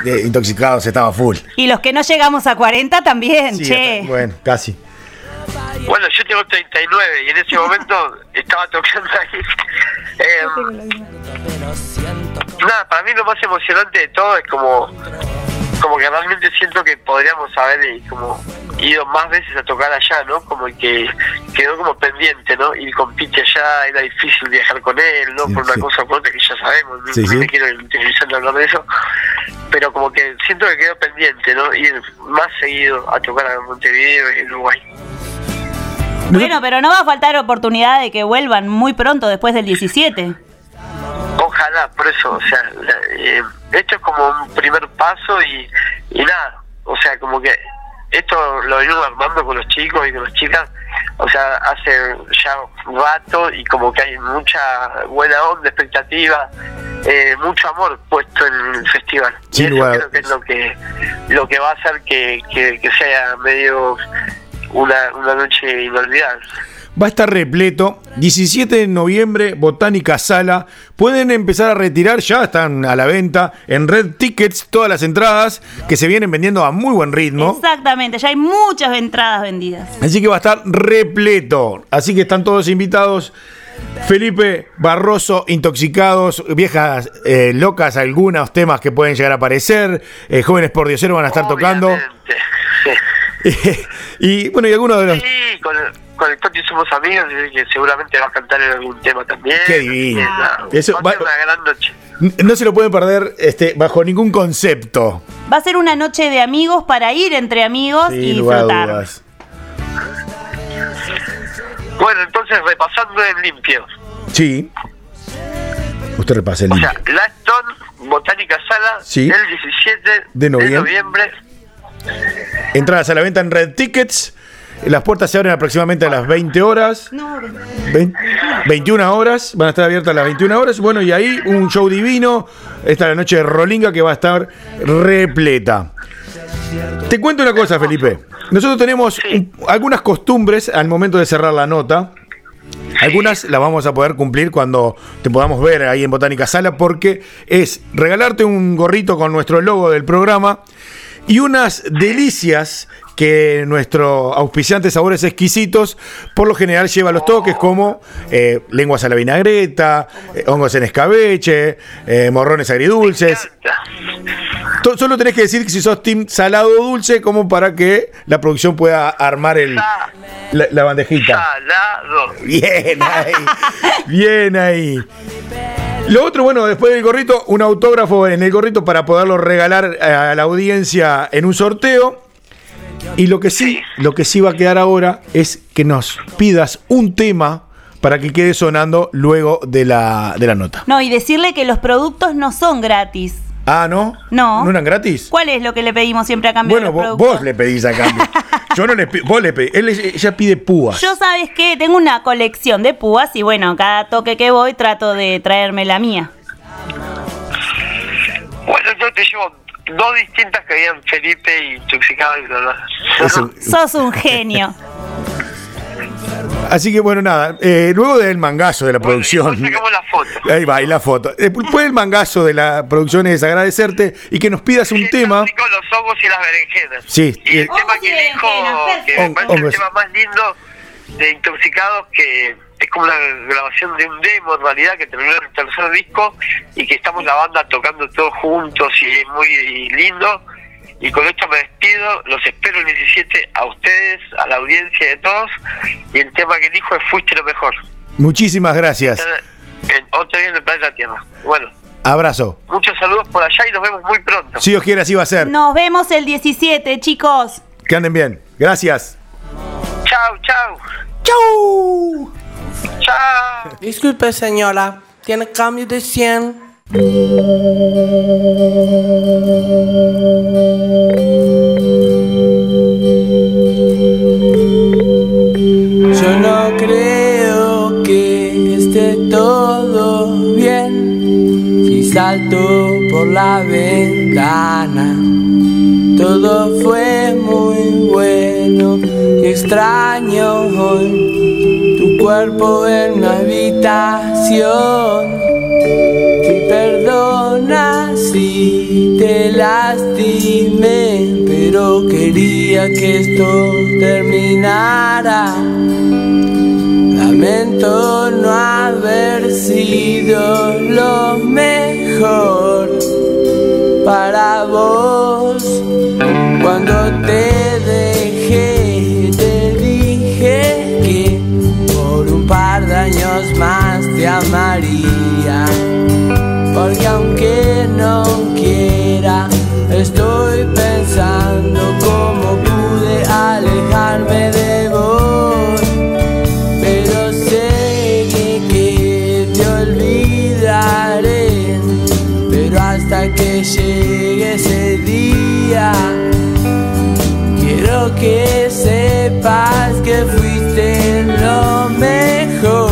eh, Intoxicados estaba full. Y los que no llegamos a 40 también, Sí, che. hasta- bueno, casi. bueno, yo tengo 39 y en ese momento estaba tocando ahí. Eh, nada, para mí lo más emocionante de todo es como, como que realmente siento que podríamos haber eh, como ido más veces a tocar allá, ¿no? Como que quedó como pendiente, ¿no? Ir con Pete allá, era difícil viajar con él, ¿no? Sí, Por una sí. cosa o por otra que ya sabemos, no- Sí, no sí. me quiero utilizar de hablar de eso, pero como que siento que quedó pendiente, ¿no? Ir más seguido a tocar a Montevideo y Uruguay. Bueno, pero no va a faltar oportunidad de que vuelvan muy pronto después del 17. Ojalá, por eso, o sea, eh, esto es como un primer paso y, y nada, o sea, como que esto lo venimos armando con los chicos y con las chicas, o sea, hace ya un rato y como que hay mucha buena onda, expectativa, eh, mucho amor puesto en el festival. Sin y eso creo que es lo que, lo que va a hacer que, que, que sea medio una, una noche inolvidable. Va a estar repleto. 17 de noviembre, Botánica Sala. Pueden empezar a retirar, ya están a la venta en Red Tickets todas las entradas que se vienen vendiendo a muy buen ritmo. Exactamente, ya hay muchas entradas vendidas. Así que va a estar repleto. Así que están todos invitados. Felipe Barroso, Intoxicados, viejas eh, locas, algunos temas que pueden llegar a aparecer. eh, jóvenes por Diosero van a estar tocando. Y bueno, y algunos de los. Sí, con el, con el Toti somos amigos, así que seguramente va a cantar en algún tema también. Qué divino. Eso va a ser va- una gran noche. No se lo pueden perder este, bajo ningún concepto. Va a ser una noche de amigos para ir entre amigos y disfrutar. dudas. Bueno, entonces repasando en limpio. Sí. Usted repase el O link. sea, Laston, Botánica Sala, Sí. el 17 De noviembre. noviembre. Entradas a la venta en Red Tickets. Las puertas se abren aproximadamente a las 20 horas. No, Vein- 21 horas, van a estar abiertas a las 21 horas. Bueno, y ahí un show divino. Esta es la noche de Rolinga que va a estar repleta. Te cuento una cosa, Felipe. Nosotros tenemos un- algunas costumbres al momento de cerrar la nota. Algunas las vamos a poder cumplir cuando te podamos ver ahí en Botánica Sala, porque es regalarte un gorrito con nuestro logo del programa y unas delicias que nuestro auspiciante Sabores Exquisitos por lo general lleva los toques como eh, lenguas a la vinagreta, eh, hongos en escabeche, eh, morrones agridulces. Solo tenés que decir que si sos team salado o dulce como para que la producción pueda armar el, la, la bandejita. Salado. Bien ahí. Bien ahí. Lo otro, bueno, después del gorrito, un autógrafo en el gorrito para poderlo regalar a la audiencia en un sorteo. Y lo que sí, lo que sí va a quedar ahora es que nos pidas un tema para que quede sonando luego de la, de la nota. No, y decirle que los productos no son gratis. Ah, ¿no? No. ¿No eran gratis? ¿Cuál es lo que le pedimos siempre a cambio Bueno, de los vos, productos? vos le pedís a cambio. Yo no le pido, vos le pedís. Él, ella pide púas. Yo, ¿sabes qué? Tengo una colección de púas y bueno, cada toque que voy trato de traerme la mía. Bueno, yo te llevo dos distintas que habían Felipe y Intoxicado y bla, bla. Eso. Sos un genio. Así que bueno, nada. eh, luego del mangazo de la Bueno, producción. sacamos la foto. Ahí va, y la foto. Después del mangazo de la producción es agradecerte y que nos pidas un Sí, tema. ricos los hongos y las berenjenas. Sí. Y el tema que elijo, que me parece el tema más lindo de Intoxicados, que es como una grabación de un demo en realidad, que terminó en el tercer disco, y que estamos la banda tocando todos juntos y es muy lindo. Y con esto me despido, los espero el 17 a ustedes, a la audiencia de todos, y el tema que elijo es Fuiste lo mejor. Muchísimas gracias. En otro día en el planeta Tierra. Bueno, Abrazo. muchos saludos por allá y nos vemos muy pronto. Si Dios quiere, así va a ser. Nos vemos el 17, chicos. Que anden bien. Gracias. Chao, chao. ¡Chau! Chao. Disculpe señora, ¿tiene cambio de 100? Yo no creo que esté todo bien si salto por la ventana. Todo fue muy bueno extraño hoy tu cuerpo en mi habitación. Perdona si te lastimé, pero quería que esto terminara. Lamento no haber sido lo mejor para vos. Cuando te dejé, te dije que por un par de años más te amaría porque aunque no quiera, estoy pensando cómo pude alejarme de vos. Pero sé que, te olvidaré, pero hasta que llegue ese día, quiero que sepas que fuiste lo mejor.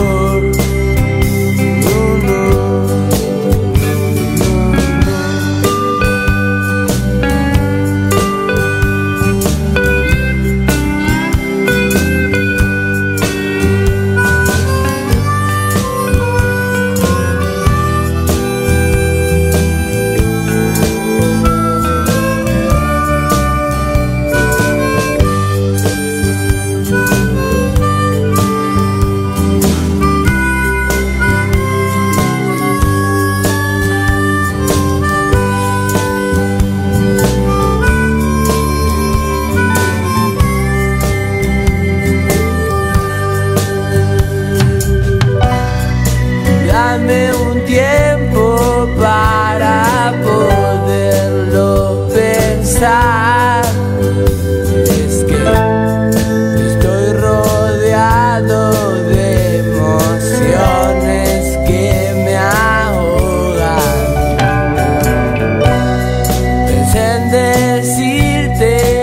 Pensé en decirte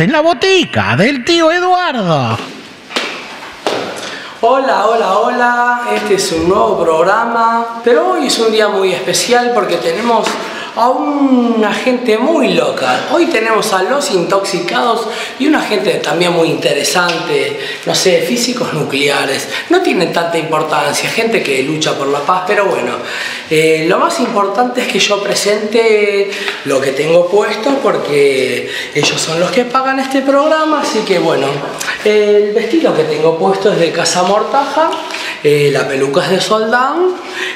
En la botica del tío Eduardo. Hola, hola, hola, este es un nuevo programa, pero hoy es un día muy especial porque tenemos a una gente muy loca. Hoy tenemos a los intoxicados y una gente también muy interesante, no sé, físicos nucleares. No tienen tanta importancia, gente que lucha por la paz, pero bueno, eh, lo más importante es que yo presente lo que tengo puesto porque ellos son los que pagan este programa, así que bueno, el vestido que tengo puesto es de Casa Mortaja, eh, la peluca es de Soldán,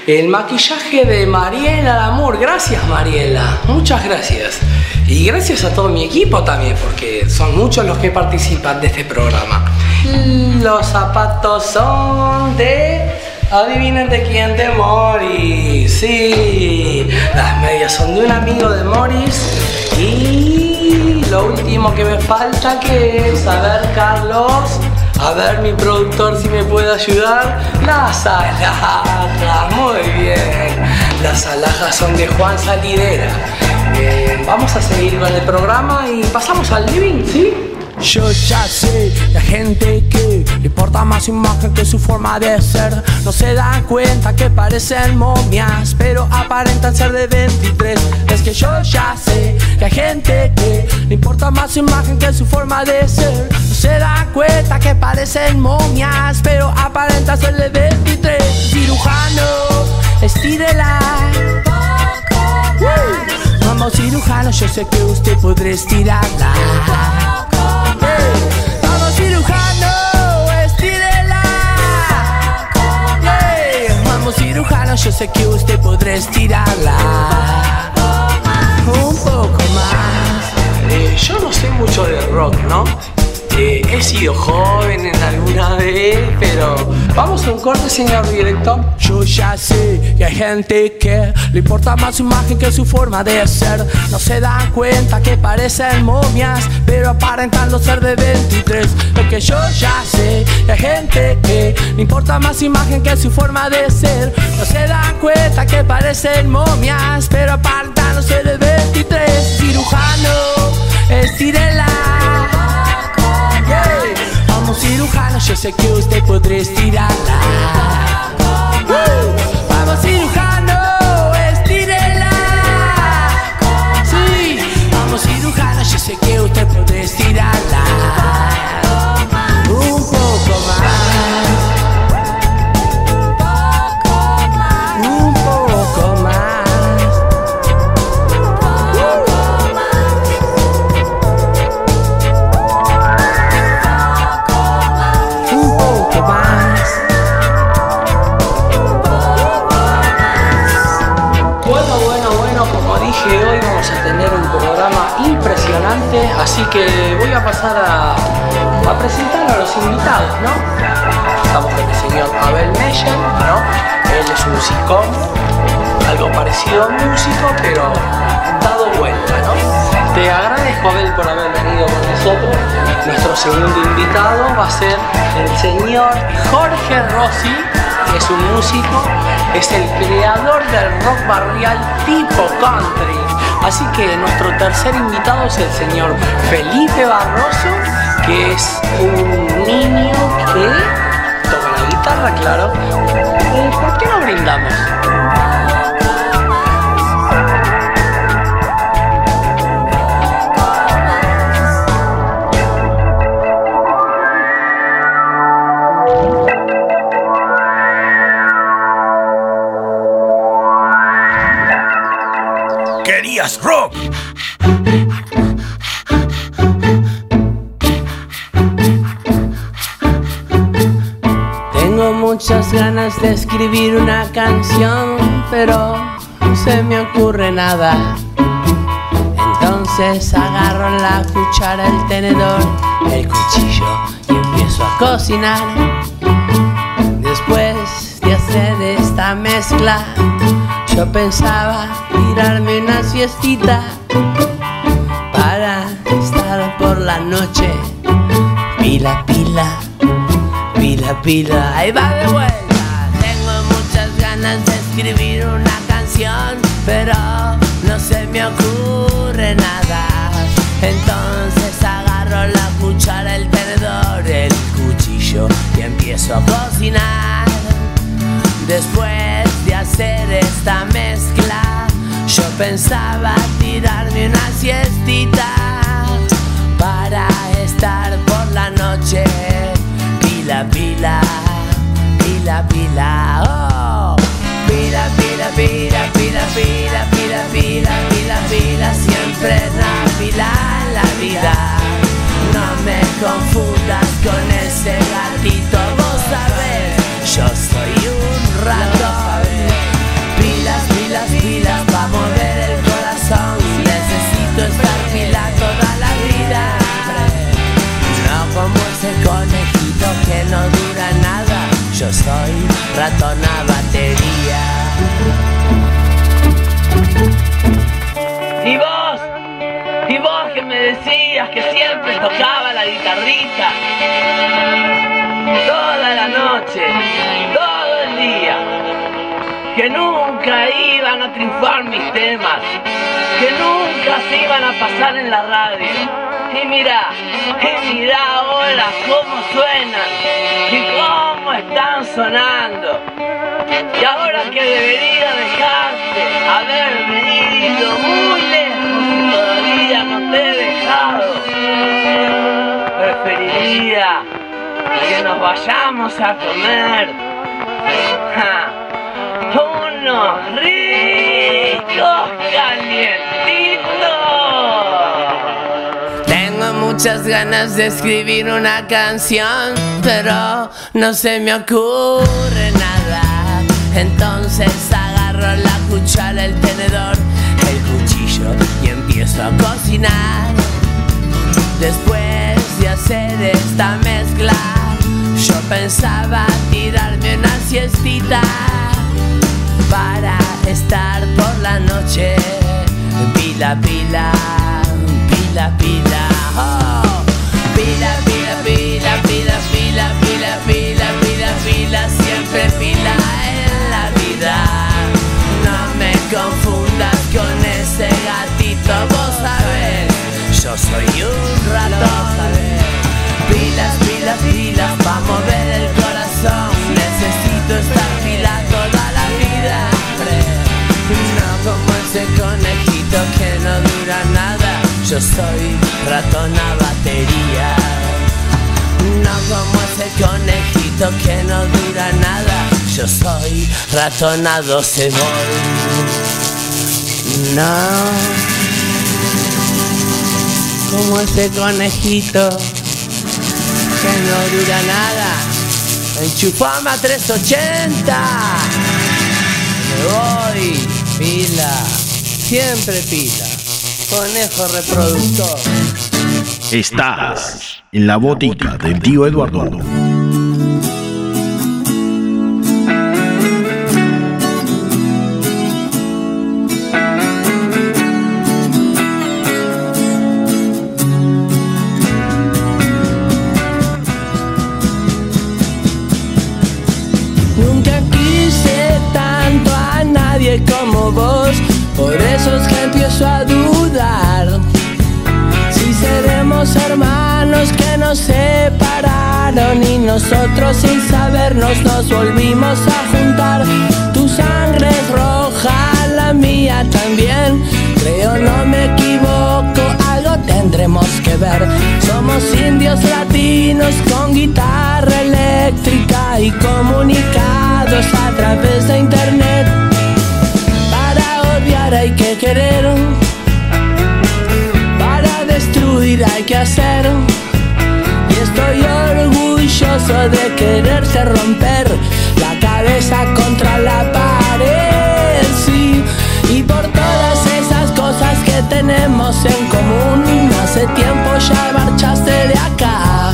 el maquillaje de Mariela Lamour. Gracias Mariela, muchas gracias. Y gracias a todo mi equipo también, porque son muchos los que participan de este programa. Los zapatos son de... Adivinen de quién de Morris. Sí, las medias son de un amigo de Morris. Y lo último que me falta que es, a ver, Carlos, a ver mi productor si me puede ayudar. Las alhajas, muy bien. Las alhajas son de Juan Salidera. Eh, vamos a seguir con el programa y pasamos al living, ¿sí? Yo ya sé, la gente que le importa más su imagen que su forma de ser No se dan cuenta que parecen momias, pero aparentan ser de 23 Es que yo ya sé, la gente que le importa más su imagen que su forma de ser se dan cuenta que parecen momias, pero aparentan ser de 23 Cirujano, estírela. Vamos cirujano, yo sé que usted podrá estirarla. Vamos cirujano, estírela. Vamos cirujano, yo sé que usted podrá estirarla. Un poco más. Eh, yo no sé mucho de rock, ¿no? Eh, he sido joven en alguna vez, pero Vamos a un corte, señor director. Yo ya sé que hay gente que le importa más su imagen que su forma de ser. No se dan cuenta que parecen momias, pero aparentando ser de 23. Lo que yo ya sé que hay gente que le importa más su imagen que su forma de ser. No se dan cuenta que parecen momias, pero aparentando ser de 23. insecure rock barrial tipo country. Así que nuestro tercer invitado es el señor Felipe Barroso, que es un niño que toca la guitarra, claro. Eh, ¿Por qué no brindamos? De escribir una canción, pero no se me ocurre nada. Entonces agarro la cuchara, el tenedor, el cuchillo y empiezo a cocinar. Después de hacer esta mezcla, yo pensaba tirarme una siestita para estar por la noche. Pila, pila, pila, pila, ahí va de vuelta. Ganas de escribir una canción, pero no se me ocurre nada. Entonces agarro la cuchara, el tenedor, el cuchillo y empiezo a cocinar. Después de hacer esta mezcla, yo pensaba tirarme una siestita para estar por la noche. Pila, pila, pila, pila, oh pila, pila, pila, pila, pila, pila, pila, siempre rápida la vida. No me confundas con ese gatito, vos sabés, yo soy un ratón. Pilas, pilas, pilas, pa' mover el corazón, necesito estar pila toda la vida. No como ese conejito que no dura nada, yo soy ratón a batería. Y vos, y vos que me decías que siempre tocaba la guitarrita. Toda la noche, todo el día. Que nunca iban a triunfar mis temas. Que nunca se iban a pasar en la radio. Y mira, y mira ahora cómo suenan. Y cómo están sonando. Y ahora que debería dejarte haberme ido muy lejos y todavía no te he dejado, preferiría que nos vayamos a comer ja, unos ricos calientitos. Tengo muchas ganas de escribir una canción, pero no se me ocurre nada. Entonces cuchara, el tenedor, el cuchillo y empiezo a cocinar. Después de hacer esta mezcla, Yo pensaba tirarme una siestita para estar por la noche. Pila, pila, pila, pila. Oh. Pila, pila, pila, pila, pila, pila, pila, pila, siempre pila en confundas con ese gatito, vos sabés, yo soy un ratón. Pilas, pilas, pilas, pa' mover el corazón. Necesito estar pila toda la vida. No como ese conejito que no dura nada. Yo soy ratón a batería. No como ese conejito que no dura nada. Yo soy a 12 volt. No. Como ese conejito que no dura nada. Enchufama 380. Me voy, pila, siempre pila. Conejo reproductor. Estás en la botica del tío Eduardo. Nosotros sin sabernos nos volvimos a juntar. Tu sangre es roja, la mía también. Creo no me equivoco, algo tendremos que ver. Somos indios latinos con guitarra eléctrica y comunicados a través de internet. Para odiar hay que querer, para destruir hay que hacer. Orgulloso de quererte romper la cabeza contra la pared, sí. Y por todas esas cosas que tenemos en común, hace tiempo ya marchaste de acá.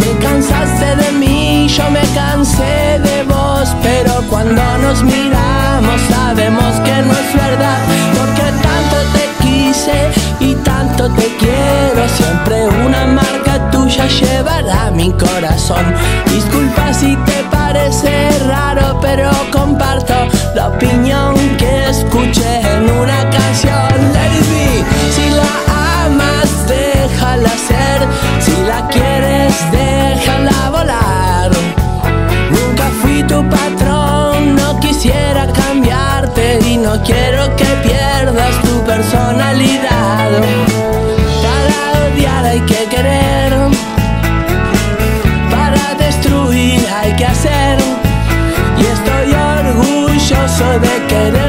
Te cansaste de mí, yo me cansé de vos, pero cuando nos miramos sabemos que no es verdad, porque tanto te quise y tanto te quiero, siempre una marca tuya llevará mi corazón. Disculpa si te parece raro, pero comparto la opinión que escuché en una canción. Let. Si la amas, déjala ser. Si la quieres, déjala volar. Nunca fui tu patrón, no quisiera cambiarte y no quiero que pierdas tu personalidad. Hay que querer, para destruir hay que hacer. Y estoy orgulloso de quererte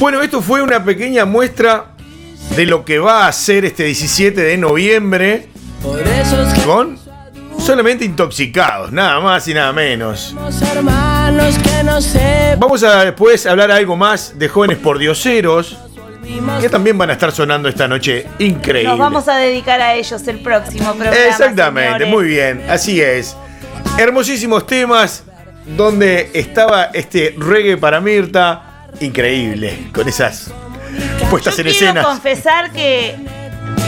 Bueno, esto fue una pequeña muestra de lo que va a ser este 17 de noviembre con solamente intoxicados, nada más y nada menos. Vamos a después hablar algo más de jóvenes pordioseros que también van a estar sonando esta noche increíble. Nos vamos a dedicar a ellos el próximo programa. Exactamente, señores. muy bien, así es. Hermosísimos temas donde estaba este reggae para Mirta, increíble, con esas puestas Yo en quiero escena. confesar que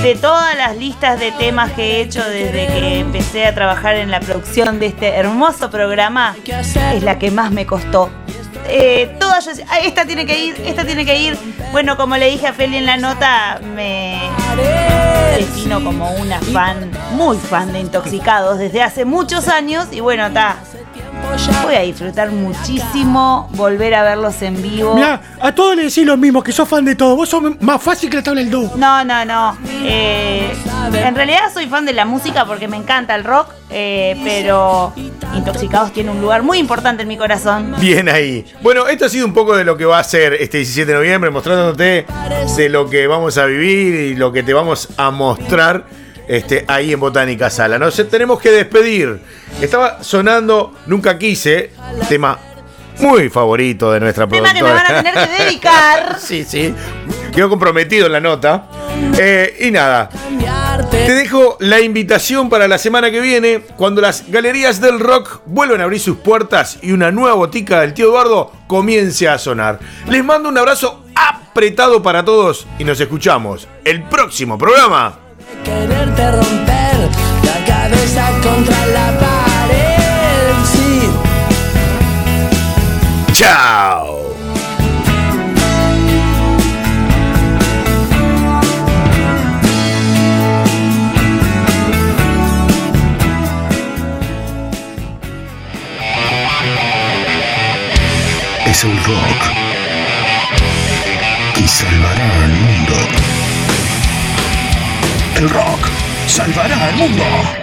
de todas las listas de temas que he hecho desde que empecé a trabajar en la producción de este hermoso programa, es la que más me costó. Eh, todas yo decía, "Ay, esta tiene que ir, esta tiene que ir. Bueno, como le dije a Feli en la nota, me defino como una fan, muy fan de Intoxicados desde hace muchos años y bueno, está. Voy a disfrutar muchísimo volver a verlos en vivo. Mirá, a todos le decís lo mismo, que sos fan de todo. Vos sos más fácil que la tabla del do. No, no, no. Eh, en realidad soy fan de la música porque me encanta el rock, eh, pero Intoxicados tiene un lugar muy importante en mi corazón. Bien ahí. Bueno, esto ha sido un poco de lo que va a ser este 17 de noviembre, mostrándote de lo que vamos a vivir y lo que te vamos a mostrar este, ahí en Botánica Sala. Nos tenemos que despedir. Estaba sonando Nunca Quise, tema muy favorito de nuestra Tema que me van a tener que dedicar. sí, sí. Quedó comprometido en la nota. Eh, y nada, te dejo la invitación para la semana que viene, cuando las galerías del rock vuelvan a abrir sus puertas y una nueva botica del tío Eduardo comience a sonar. Les mando un abrazo apretado para todos y nos escuchamos el próximo programa. Quererte romper la cabeza contra la pared. Sí. ¡Chao! Es el rock que salvará Rock salvará al mundo.